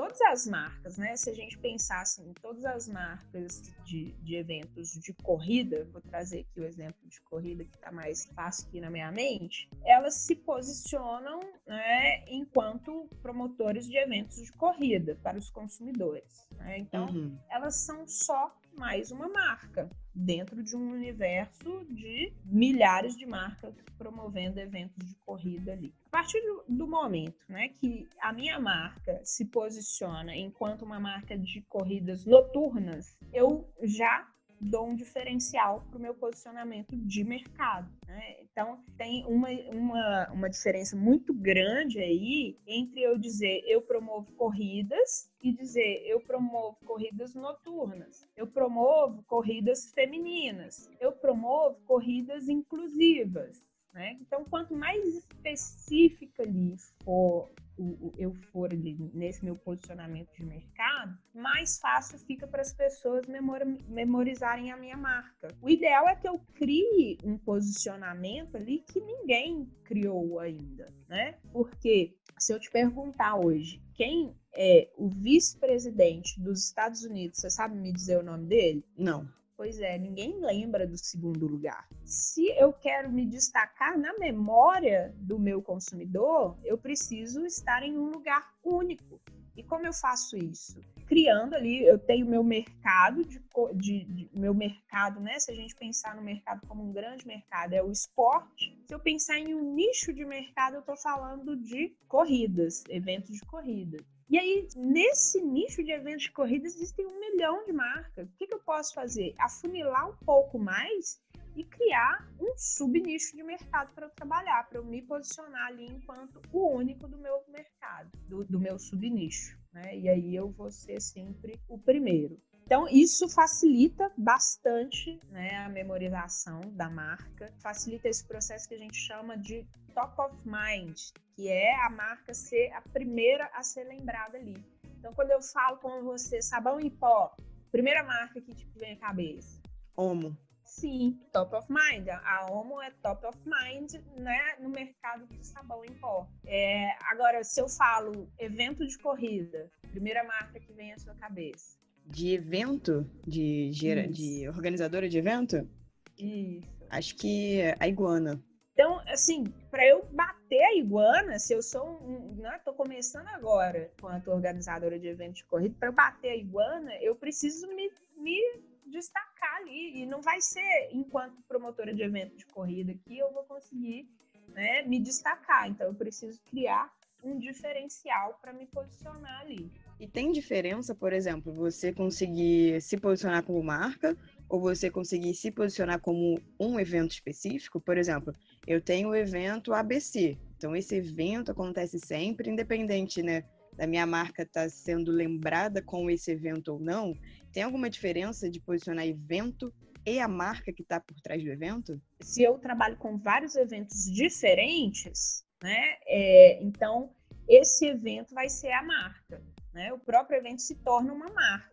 Todas as marcas, né? Se a gente pensar assim, todas as marcas de, de eventos de corrida, vou trazer aqui o exemplo de corrida que está mais fácil aqui na minha mente, elas se posicionam né, enquanto promotores de eventos de corrida para os consumidores. Né? Então, uhum. elas são só mais uma marca dentro de um universo de milhares de marcas promovendo eventos de corrida ali. A partir do, momento né, que a minha marca se posiciona enquanto uma marca de corridas noturnas, eu já dou um diferencial para o meu posicionamento de mercado. Né? Então, tem uma, uma, uma diferença muito grande aí entre eu dizer eu promovo corridas e dizer eu promovo corridas noturnas, eu promovo corridas femininas, eu promovo corridas inclusivas. Né? Então, quanto mais específica ali for eu for ali nesse meu posicionamento de mercado, mais fácil fica para as pessoas memorizarem a minha marca. O ideal é que eu crie um posicionamento ali que ninguém criou ainda, né? Porque se eu te perguntar hoje quem é o vice-presidente dos Estados Unidos, você sabe me dizer o nome dele? Não. Pois é, ninguém lembra do segundo lugar. Se eu quero me destacar na memória do meu consumidor, eu preciso estar em um lugar único. E como eu faço isso? Criando ali, eu tenho meu mercado de, de, de, meu mercado, né? Se a gente pensar no mercado como um grande mercado, é o esporte. Se eu pensar em um nicho de mercado, eu estou falando de corridas, eventos de corrida. E aí, nesse nicho de eventos de corrida, existem um milhão de marcas. O que, que eu posso fazer? Afunilar um pouco mais e criar um subnicho de mercado para eu trabalhar, para eu me posicionar ali enquanto o único do meu mercado, do, do meu subnicho. Né? E aí eu vou ser sempre o primeiro. Então, isso facilita bastante né, a memorização da marca, facilita esse processo que a gente chama de top of mind, que é a marca ser a primeira a ser lembrada ali. Então, quando eu falo com você sabão em pó, primeira marca que te vem à cabeça? Omo. Sim, top of mind. A Omo é top of mind né, no mercado de sabão em pó. É, agora, se eu falo evento de corrida, primeira marca que vem à sua cabeça? De evento? De, gera, de organizadora de evento? Isso. Acho que a iguana. Então, assim, para eu bater a iguana, se eu sou um. Né, tô começando agora, quanto organizadora de eventos de corrida, para eu bater a iguana, eu preciso me, me destacar ali. E não vai ser enquanto promotora de evento de corrida que eu vou conseguir né, me destacar. Então, eu preciso criar um diferencial para me posicionar ali. E tem diferença, por exemplo, você conseguir se posicionar como marca ou você conseguir se posicionar como um evento específico? Por exemplo, eu tenho o evento ABC. Então, esse evento acontece sempre, independente, né? Da minha marca estar tá sendo lembrada com esse evento ou não. Tem alguma diferença de posicionar evento e a marca que está por trás do evento? Se eu trabalho com vários eventos diferentes, né? É, então, esse evento vai ser a marca. Né? O próprio evento se torna uma marca.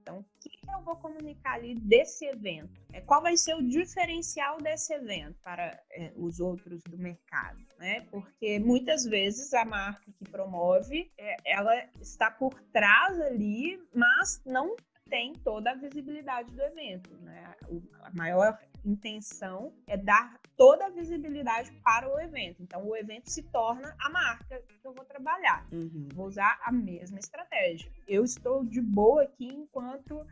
Então, o que, eu vou comunicar ali desse evento? É, qual vai ser o diferencial desse evento para é, os outros do mercado? Né? Porque muitas vezes a marca que promove, é, ela está por trás ali, mas não tem toda a visibilidade do evento. Né? a maior intenção é dar toda a visibilidade para o evento. Então, o evento se torna a marca que eu vou trabalhar. Uhum. Vou usar a mesma estratégia. Eu estou de boa aqui enquanto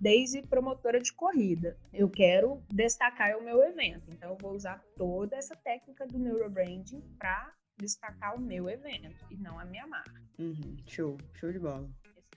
desde promotora de corrida. Eu quero destacar o meu evento. Então, eu vou usar toda essa técnica do neurobranding para destacar o meu evento e não a minha marca. Uhum. Show, show de bola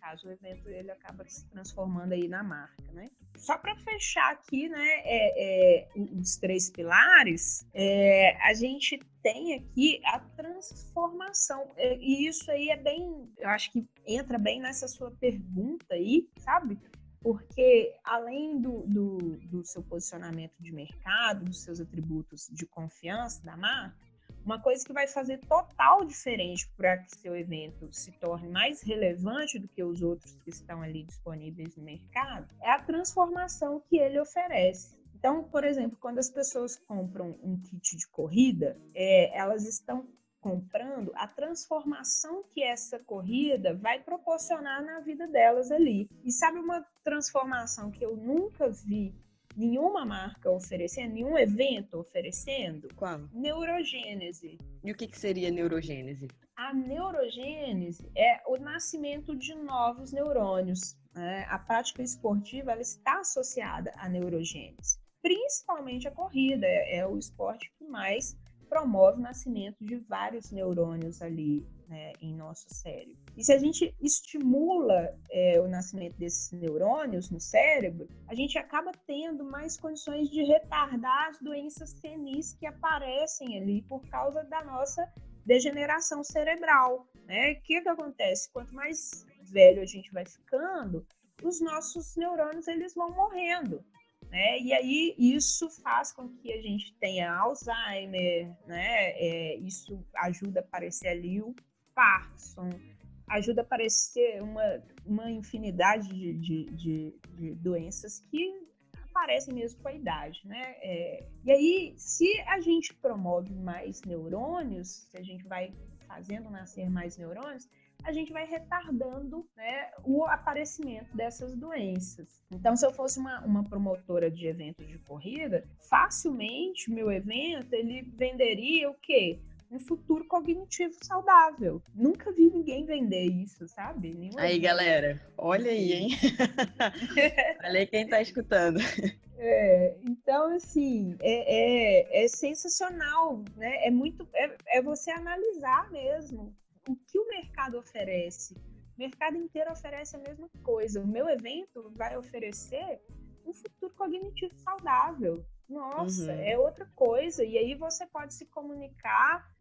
caso o evento ele acaba se transformando aí na marca, né? Só para fechar aqui, né, é, é, os três pilares, é, a gente tem aqui a transformação é, e isso aí é bem, eu acho que entra bem nessa sua pergunta aí, sabe? Porque além do, do, do seu posicionamento de mercado, dos seus atributos de confiança da marca, uma coisa que vai fazer total diferente para que seu evento se torne mais relevante do que os outros que estão ali disponíveis no mercado é a transformação que ele oferece. Então, por exemplo, quando as pessoas compram um kit de corrida, é, elas estão comprando a transformação que essa corrida vai proporcionar na vida delas ali. E sabe uma transformação que eu nunca vi nenhuma marca oferecendo, nenhum evento oferecendo? Qual? Neurogênese. E o que, que seria neurogênese? A neurogênese é o nascimento de novos neurônios. Né? A prática esportiva ela está associada à neurogênese, principalmente a corrida, é, é o esporte que mais promove o nascimento de vários neurônios ali né, em nosso cérebro. E se a gente estimula é, o nascimento desses neurônios no cérebro, a gente acaba tendo mais condições de retardar as doenças senis que aparecem ali por causa da nossa degeneração cerebral. Né? O que, que acontece? Quanto mais velho a gente vai ficando, os nossos neurônios eles vão morrendo. Né? E aí isso faz com que a gente tenha Alzheimer, né? É, isso ajuda a aparecer ali o Parkinson, ajuda a aparecer uma, uma infinidade de, de, de, de doenças que aparecem mesmo com a idade, né? É, e aí, se a gente promove mais neurônios, se a gente vai fazendo nascer mais neurônios, a gente vai retardando né, o aparecimento dessas doenças. Então, se eu fosse uma, uma promotora de eventos de corrida, facilmente meu evento ele venderia o quê? Um futuro cognitivo saudável. Nunca vi ninguém vender isso, sabe? Nenhum aí, galera, olha aí, hein? olha aí quem tá escutando. É, então, assim, é, é, é, sensacional, né? É muito. É, é você analisar mesmo o que o mercado oferece. O mercado inteiro oferece a mesma coisa. O meu evento vai oferecer um futuro cognitivo saudável. Nossa, uhum. é outra coisa. E aí você pode se comunicar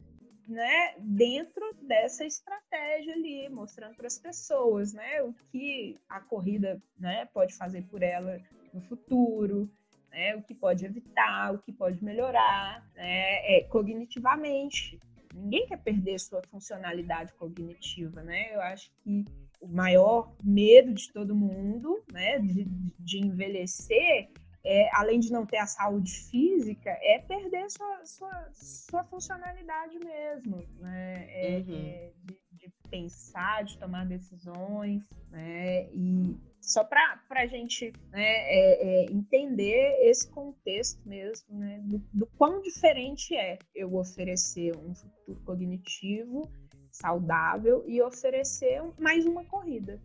né, dentro dessa estratégia ali, mostrando para as pessoas, né, o que a corrida, né, pode fazer por ela no futuro, né, o que pode evitar, o que pode melhorar, né, é, cognitivamente. Ninguém quer perder sua funcionalidade cognitiva, né? Eu acho que o maior medo de todo mundo, né, de, de envelhecer é, além de não ter a saúde física, é perder sua, sua, sua funcionalidade mesmo, né? É, uhum. é de, de, pensar, de tomar decisões, né? E só para a gente né, é, é, entender esse contexto mesmo, né? Do, do quão diferente é eu oferecer um futuro cognitivo saudável e oferecer mais uma corrida.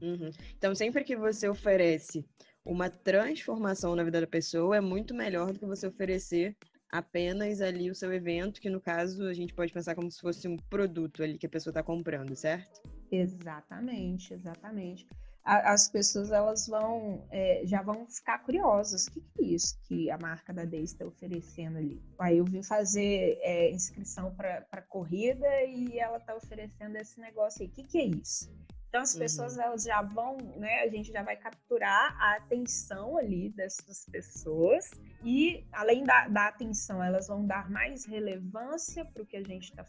Uhum. Então, sempre que você oferece uma transformação na vida da pessoa é muito melhor do que você oferecer apenas ali o seu evento, que no caso a gente pode pensar como se fosse um produto ali que a pessoa está comprando, certo? Exatamente, exatamente. As pessoas elas vão é, já vão ficar curiosas. O que, que, é isso que a marca da Day está oferecendo ali? Aí eu vim fazer é, inscrição para corrida e ela está oferecendo esse negócio aí. O que, que é isso? Então as pessoas uhum. elas já vão, né? A gente já vai capturar a atenção ali dessas pessoas e além da, da atenção, elas vão dar mais relevância para o que a gente está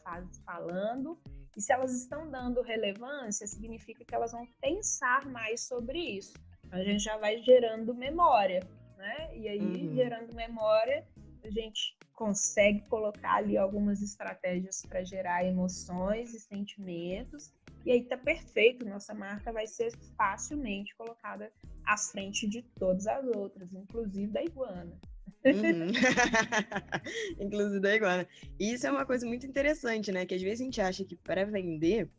falando. E se elas estão dando relevância, significa que elas vão pensar mais sobre isso. A gente já vai gerando memória, né? E aí, uhum. gerando memória, a gente consegue colocar ali algumas estratégias para gerar emoções e sentimentos e aí tá perfeito, nossa marca vai ser facilmente colocada à frente de todas as outras, inclusive da iguana. Uhum. inclusive da iguana. E isso é uma coisa muito interessante, né? Que às vezes a gente acha que para vender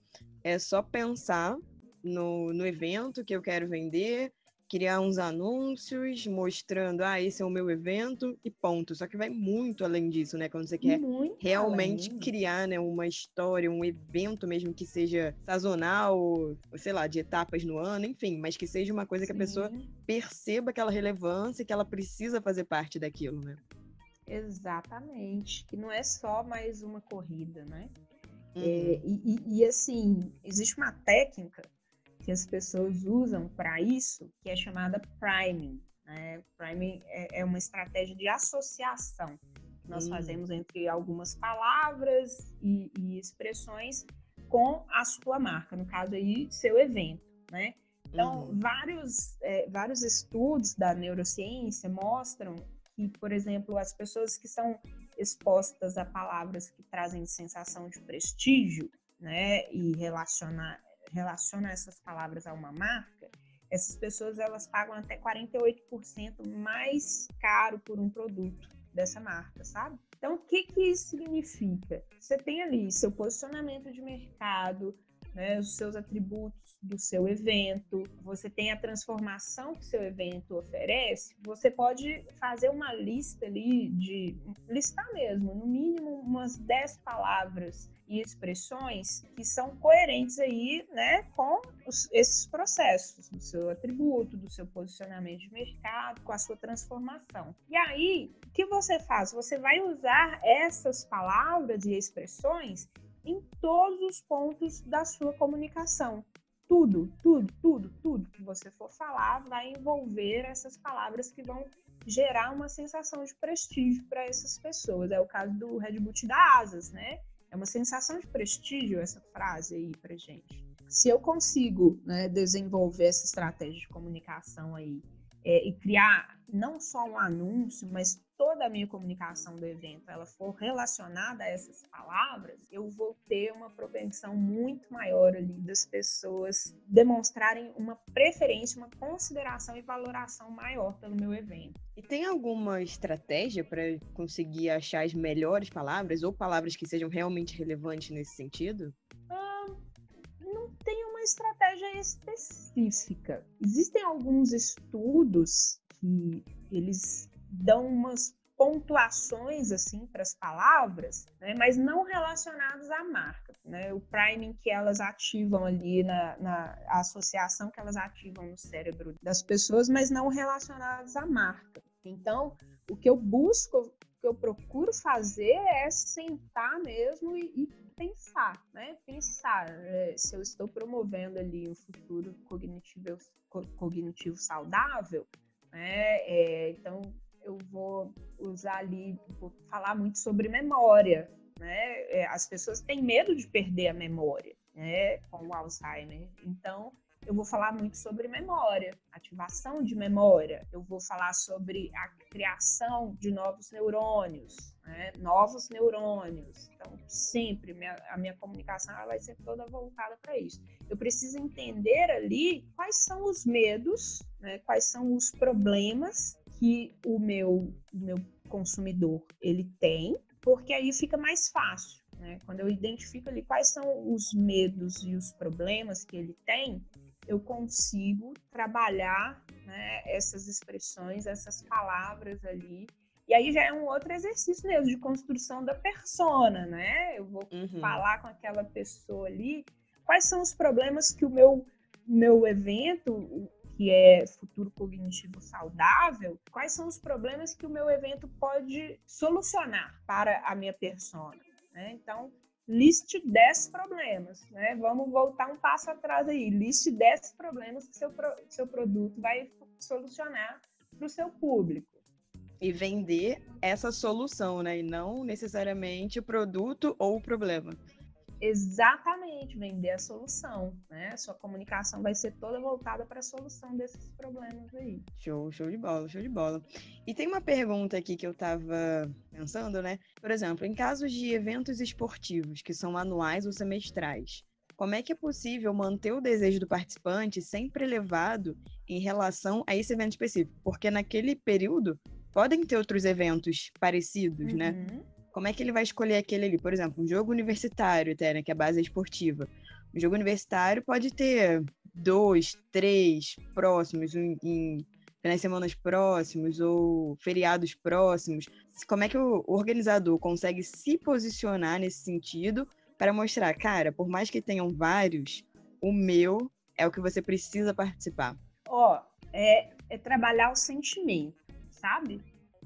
é só pensar no, no evento que eu quero vender, criar uns anúncios mostrando, ah, esse é o meu evento e ponto. Só que vai muito além disso, né? Quando você quer muito realmente além. criar né, uma história, um evento mesmo que seja sazonal, ou, sei lá, de etapas no ano, enfim, mas que seja uma coisa Sim. que a pessoa perceba aquela relevância e que ela precisa fazer parte daquilo, né? Exatamente. Que não é só mais uma corrida, né? É, uhum. É, e, e, e assim, existe uma técnica que as pessoas usam para isso, que é chamada priming. Né? Priming é, é uma estratégia de associação que nós hum. fazemos entre algumas palavras e, e, expressões com a sua marca, no caso aí, seu evento, né? Então, uhum. vários, é, vários estudos da neurociência mostram que, por exemplo, as pessoas que são expostas a palavras que trazem sensação de prestígio, né, e relacionar relaciona essas palavras a uma marca, essas pessoas elas pagam até 48% mais caro por um produto dessa marca, sabe? Então, o que, que isso significa? Você tem ali seu posicionamento de mercado, né, os seus atributos do seu evento, você tem a transformação que seu evento oferece, você pode fazer uma lista ali de listar mesmo, no mínimo umas 10 palavras e expressões que são coerentes aí, né, com os, esses processos do seu atributo, do seu posicionamento de mercado, com a sua transformação. E aí, o que você faz? Você vai usar essas palavras e expressões em todos os pontos da sua comunicação. Tudo, tudo, tudo, tudo que você for falar vai envolver essas palavras que vão gerar uma sensação de prestígio para essas pessoas. É o caso do Red Bull da Asas, né? É uma sensação de prestígio essa frase aí para gente. Se eu consigo né, desenvolver essa estratégia de comunicação aí é, e criar não só um anúncio, mas toda a minha comunicação do evento ela for relacionada a essas palavras, eu vou ter uma propensão muito maior ali das pessoas demonstrarem uma preferência, uma consideração e valoração maior pelo meu evento. E tem alguma estratégia para conseguir achar as melhores palavras ou palavras que sejam realmente relevantes nesse sentido? Não tem uma estratégia específica. Existem alguns estudos que eles dão umas pontuações assim para as palavras, né, mas não relacionadas à marca. Né? O priming que elas ativam ali na, na associação que elas ativam no cérebro das pessoas, mas não relacionadas à marca. Então, o que eu busco, o que eu procuro fazer é sentar mesmo e, e pensar, né? Pensar é, se eu estou promovendo ali um futuro cognitivo, cognitivo saudável, né? É, então, eu vou usar ali, vou falar muito sobre memória, né? É, as pessoas têm medo de perder a memória, né? Com o Alzheimer. Então, eu vou falar muito sobre memória, ativação de memória. Eu vou falar sobre a criação de novos neurônios, né? novos neurônios. Então, sempre minha, a minha comunicação vai ser toda voltada para isso. Eu preciso entender ali quais são os medos, né? quais são os problemas que o meu, meu consumidor ele tem, porque aí fica mais fácil. Né? Quando eu identifico ali quais são os medos e os problemas que ele tem, eu consigo trabalhar né, essas expressões, essas palavras ali. E aí já é um outro exercício mesmo de construção da persona, né? Eu vou uhum. falar com aquela pessoa ali quais são os problemas que o meu, meu evento, que é futuro cognitivo saudável, quais são os problemas que o meu evento pode solucionar para a minha persona. Né? Então, liste 10 problemas, né? Vamos voltar um passo atrás aí. Liste 10 problemas que seu, seu produto vai solucionar para o seu público. E vender essa solução, né? E não necessariamente o produto ou o problema. Exatamente, vender a solução, né? Sua comunicação vai ser toda voltada para a solução desses problemas aí. Show, show de bola, show de bola. E tem uma pergunta aqui que eu estava pensando, né? Por exemplo, em casos de eventos esportivos que são anuais ou semestrais, como é que é possível manter o desejo do participante sempre elevado em relação a esse evento específico? Porque naquele período podem ter outros eventos parecidos, né? uhum. né? Como é que ele vai escolher aquele ali? Por exemplo, um jogo universitário, até, né, que é a base esportiva. Um jogo universitário pode ter dois, três próximos, em, em finais de semanas próximos ou feriados próximos. Como é que o organizador consegue se posicionar nesse sentido para mostrar, cara, por mais que tenham vários, o meu é o que você precisa participar? Ó, oh, é, é trabalhar o sentimento, sabe?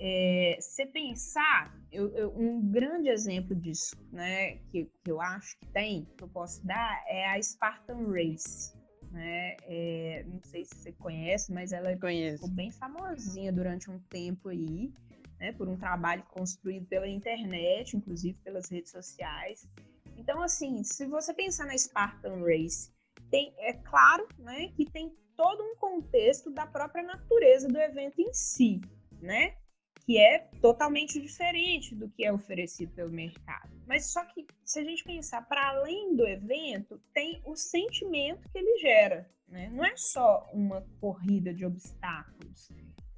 É, se pensar, eu, eu, um grande exemplo disso, né, que, que eu acho que tem, que eu posso dar, é a Spartan Race. Né? É, não sei se você conhece, mas ela Conheço. ficou bem famosinha durante um tempo aí, né, por um trabalho construído pela internet, inclusive pelas redes sociais. Então, assim, se você pensar na Spartan Race, tem, é claro né, que tem todo um contexto da própria natureza do evento em si, né? Que é totalmente diferente do que é oferecido pelo mercado. Mas só que se a gente pensar para além do evento, tem o sentimento que ele gera, né? Não é só uma corrida de obstáculos,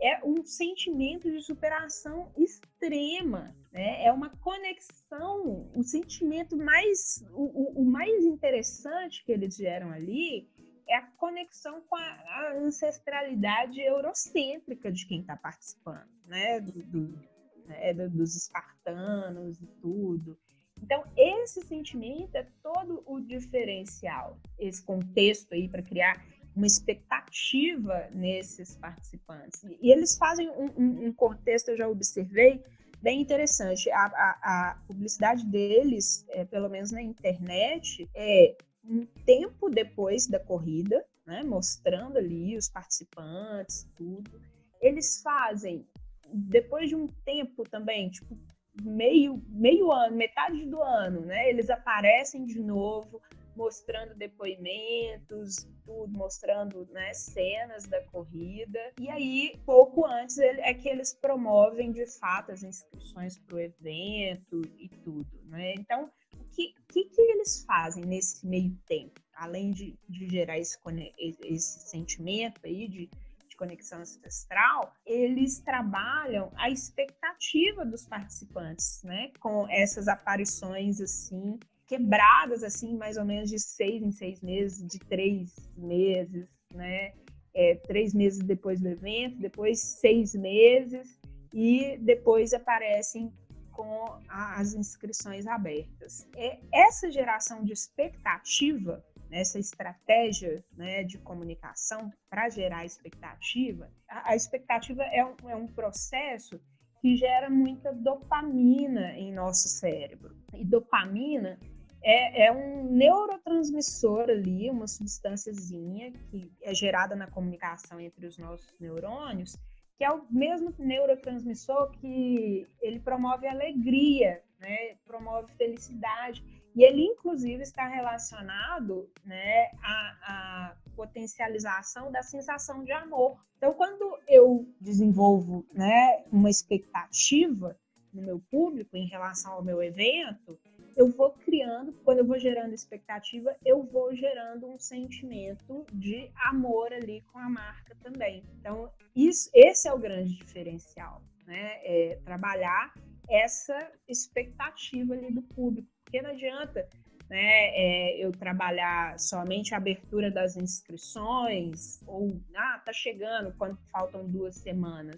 é um sentimento de superação extrema, né? É uma conexão, o sentimento mais, o, o mais interessante que eles geram ali é a conexão com a, ancestralidade eurocêntrica de quem está participando, né? Do, do, né? dos espartanos e tudo. Então, esse sentimento é todo o diferencial, esse contexto aí para criar uma expectativa nesses participantes. E eles fazem um, um, um contexto, eu já observei, bem interessante. A, a, a publicidade deles, é, pelo menos na internet, é um tempo depois da corrida, né, mostrando ali os participantes, tudo. Eles fazem, depois de um tempo também, tipo, meio, meio ano, metade do ano, né, eles aparecem de novo, mostrando depoimentos, tudo, mostrando né, cenas da corrida. E aí, pouco antes, é que eles promovem de fato as inscrições para o evento e tudo. Né? Então, que, que, eles fazem nesse meio tempo? Além de, de gerar esse, esse sentimento aí de, de conexão ancestral, eles trabalham a expectativa dos participantes, né? Com essas aparições assim quebradas, assim, mais ou menos de seis em seis meses, de três meses, né? É, três meses depois do evento, depois seis meses, e depois aparecem com as inscrições abertas. É, essa geração de expectativa, né, essa estratégia né, de comunicação para gerar expectativa, a, a expectativa é um, é um processo que gera muita dopamina em nosso cérebro. E dopamina é, é um neurotransmissor ali, uma substânciazinha que é gerada na comunicação entre os nossos neurônios, que é o mesmo neurotransmissor que ele promove alegria, né? promove felicidade. E ele, inclusive, está relacionado né, à, à, potencialização da sensação de amor. Então, quando eu desenvolvo né, uma expectativa no meu público em relação ao meu evento, eu vou criando, quando eu vou gerando expectativa, eu vou gerando um sentimento de amor ali com a marca também. Então, isso, esse é o grande diferencial, né? É trabalhar essa expectativa ali do público, porque não adianta né, é, eu trabalhar somente a abertura das inscrições ou ah, tá chegando quando faltam duas semanas.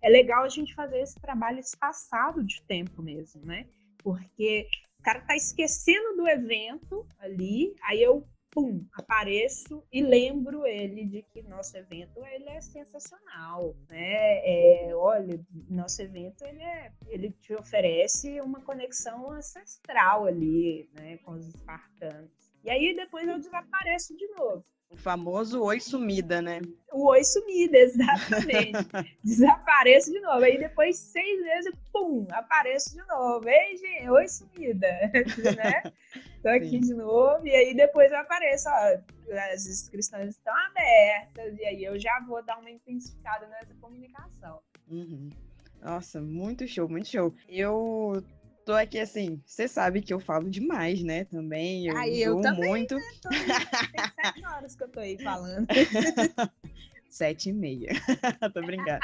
É legal a gente fazer esse trabalho espaçado de tempo mesmo, né? Porque o cara tá esquecendo do evento ali, aí eu pum, apareço e lembro ele de que nosso evento ele é sensacional, né? É, olha, nosso evento ele, é, ele te oferece uma conexão ancestral ali, né, com os espartanos. E aí depois eu desapareço de novo. O famoso oi sumida, né? O oi sumida, exatamente. Desapareço de novo. Aí depois, seis meses, pum, apareço de novo. Ei, gente, oi sumida, né? Tô aqui Sim. de novo. E aí depois eu apareço, ó, as inscrições estão abertas. E aí eu já vou dar uma intensificada nessa comunicação. Uhum. Nossa, muito show, muito show. Eu tô aqui assim, você sabe que eu falo demais, né? Também. Eu, Aí, eu também, muito. Né? Tô, tem sete horas que eu tô aí falando. sete e meia. tô brincando.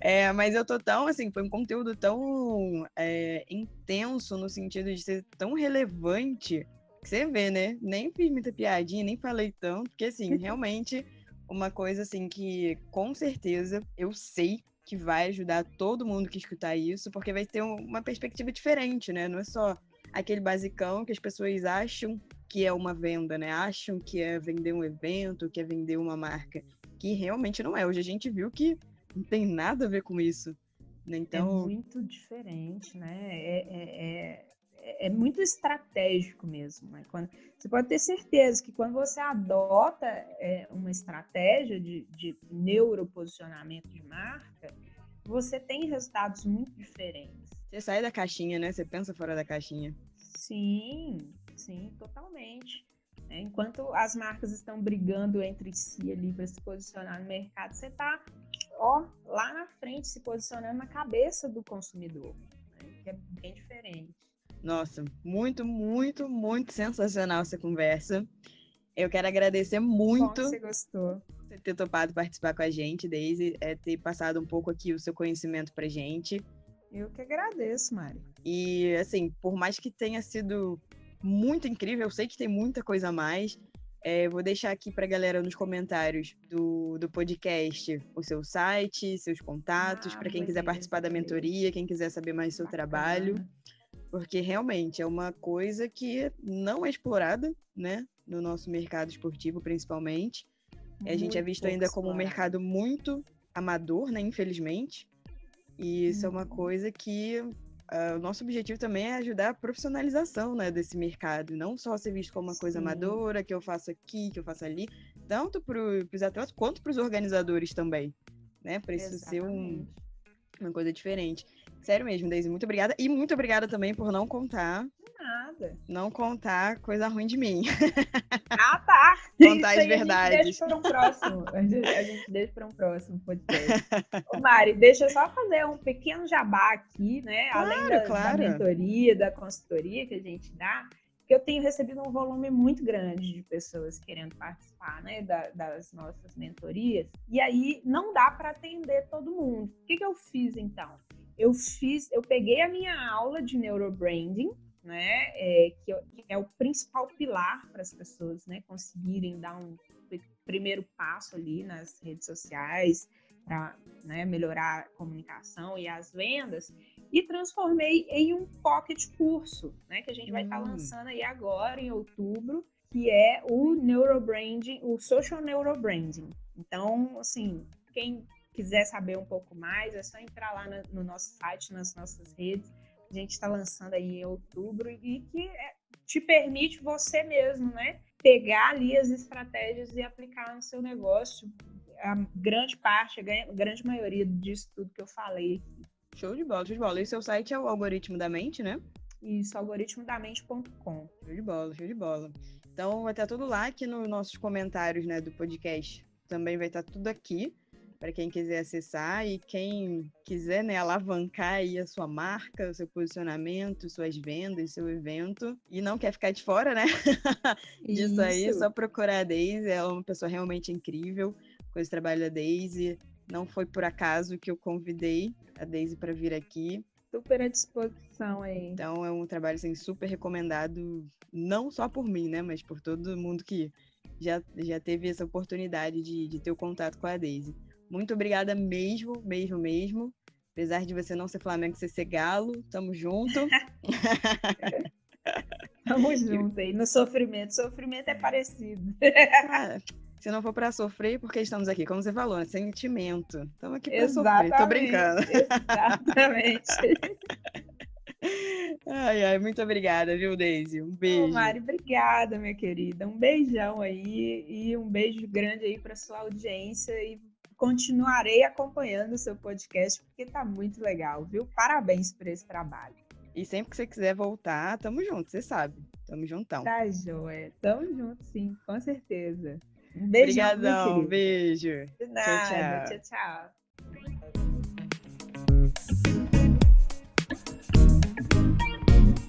É, mas eu tô tão, assim, foi um conteúdo tão é, intenso no sentido de ser tão relevante que você vê, né? Nem fiz muita piadinha, nem falei tanto, porque, assim, realmente uma coisa, assim, que com certeza eu sei que vai ajudar todo mundo que escutar isso, porque vai ter uma perspectiva diferente, né? Não é só aquele basicão que as pessoas acham que é uma venda, né? Acham que é vender um evento, que é vender uma marca, que realmente não é. Hoje a gente viu que não tem nada a ver com isso. Né? Então... É muito diferente, né? É, é, é, é muito estratégico mesmo. Né? Quando, você pode ter certeza que quando você adota é, uma estratégia de, de neuroposicionamento de marca, você tem resultados muito diferentes. Você sai da caixinha, né? Você pensa fora da caixinha. Sim, sim, totalmente. É, enquanto as marcas estão brigando entre si ali para se posicionar no mercado, você está ó, lá na frente se posicionando na cabeça do consumidor, né? que é bem diferente. Nossa, muito, muito, muito sensacional essa conversa. Eu quero agradecer muito. Bom, você gostou. Você ter topado participar com a gente, Daisy, é, ter passado um pouco aqui o seu conhecimento pra gente. Eu que agradeço, Mari. E, assim, por mais que tenha sido muito incrível, eu sei que tem muita coisa a mais. É, vou deixar aqui para a galera nos comentários do, do podcast o seu site, seus contatos, ah, para quem quiser participar da mentoria, quem quiser saber mais do seu Bacana. trabalho. Porque realmente é uma coisa que não é explorada, né? No nosso mercado esportivo, principalmente. Muito a gente é visto ainda como um mercado muito amador, né? Infelizmente. E isso é uma uhum. coisa que uh, o nosso objetivo também é ajudar a profissionalização né, desse mercado, não só ser visto como uma Sim. coisa amadora, que eu faço aqui, que eu faço ali, tanto para os atletas quanto para os organizadores também, né? Para isso ser um, uma coisa diferente. Sério mesmo, Deise, muito obrigada. E muito obrigada também por não contar nada. Não contar coisa ruim de mim. Ah, tá. Contar as verdades. A gente deixa para um próximo. A gente deixa para um próximo podcast. Ô, Mari, deixa eu só fazer um pequeno jabá aqui, né? Claro, Além da, claro. da mentoria, da consultoria que a gente dá que eu tenho recebido um volume muito grande de pessoas querendo participar né, da, das nossas mentorias, e aí não dá para atender todo mundo. O que, que eu fiz então? Eu fiz, eu peguei a minha aula de neurobranding, né? É, que, é o principal pilar para as pessoas, né? Conseguirem dar um primeiro passo ali nas redes sociais para né, melhorar a comunicação e as vendas e transformei em um pocket curso, né? Que a gente vai estar tá hum. lançando aí agora em outubro, que é o neurobranding, o social neurobranding. Então, assim, quem quiser saber um pouco mais, é só entrar lá no, no nosso site, nas nossas redes a gente está lançando aí em outubro e que é, te permite você mesmo, né, pegar ali as estratégias e aplicar no seu negócio. A grande parte, a grande maioria disso tudo que eu falei aqui. Show de bola, show de bola. E seu site é o Algoritmo da Mente, né? Isso, algoritmodamente.com. Show de bola, show de bola. Então vai estar tudo lá aqui nos nossos comentários, né, do podcast. Também vai estar tudo aqui para quem quiser acessar e quem quiser né, alavancar aí a sua marca, o seu posicionamento, suas vendas, seu evento e não quer ficar de fora, né? Disso Isso. aí, é só procurar a Daisy, ela é uma pessoa realmente incrível com esse trabalho da Daisy. Não foi por acaso que eu convidei a Daisy para vir aqui. Super à disposição aí. Então é um trabalho assim, super recomendado, não só por mim, né? Mas por todo mundo que já, já teve essa oportunidade de, de ter o contato com a Daisy. Muito obrigada mesmo, mesmo, mesmo. Apesar de você não ser Flamengo, você ser Galo, tamo junto. tamo junto aí, no sofrimento. Sofrimento é parecido. Se não for para sofrer, porque estamos aqui, como você falou, né? sentimento. Estamos aqui para sofrer. Tô brincando. Exatamente. Ai, ai, muito obrigada, viu, Deise? Um beijo. Ô, Mari, obrigada, minha querida. Um beijão aí e um beijo grande aí para sua audiência e continuarei acompanhando o seu podcast, porque tá muito legal, viu? Parabéns por esse trabalho. E sempre que você quiser voltar, tamo junto, você sabe. Tamo juntão. Tá, Joé. Tamo junto, sim, com certeza. Um beijo. Obrigadão, beijo. De nada. tchau. tchau. tchau, tchau.